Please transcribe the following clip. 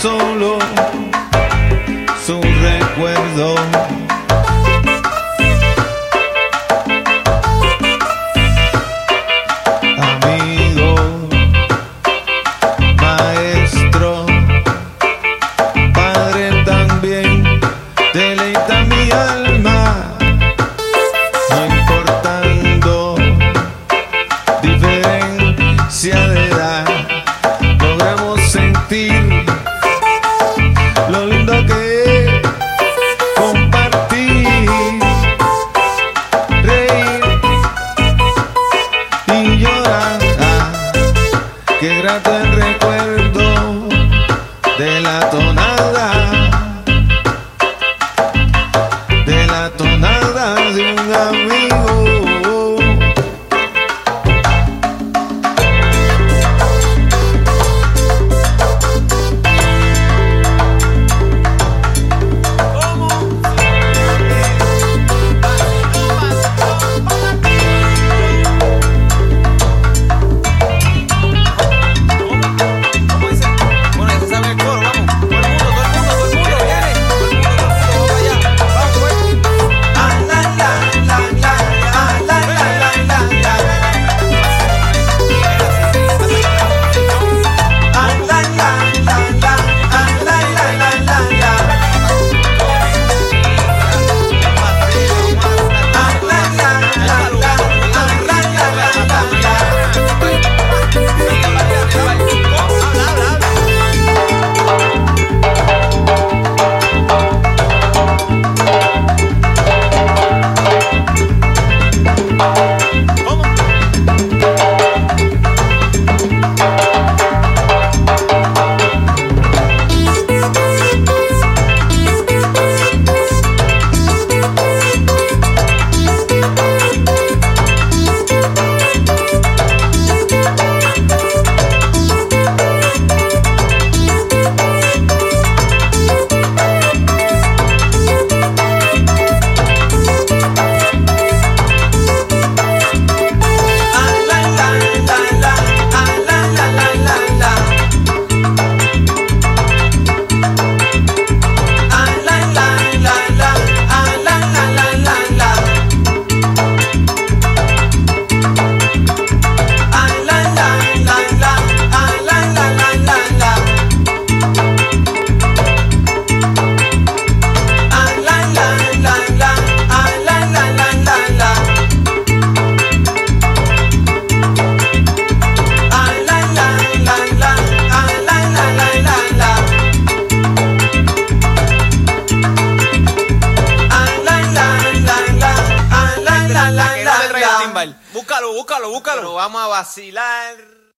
solo su recuerdo. Qué grato el recuerdo de la tonada, de la tonada de un amigo. búscalo, búscalo, búscalo. Pero vamos a vacilar.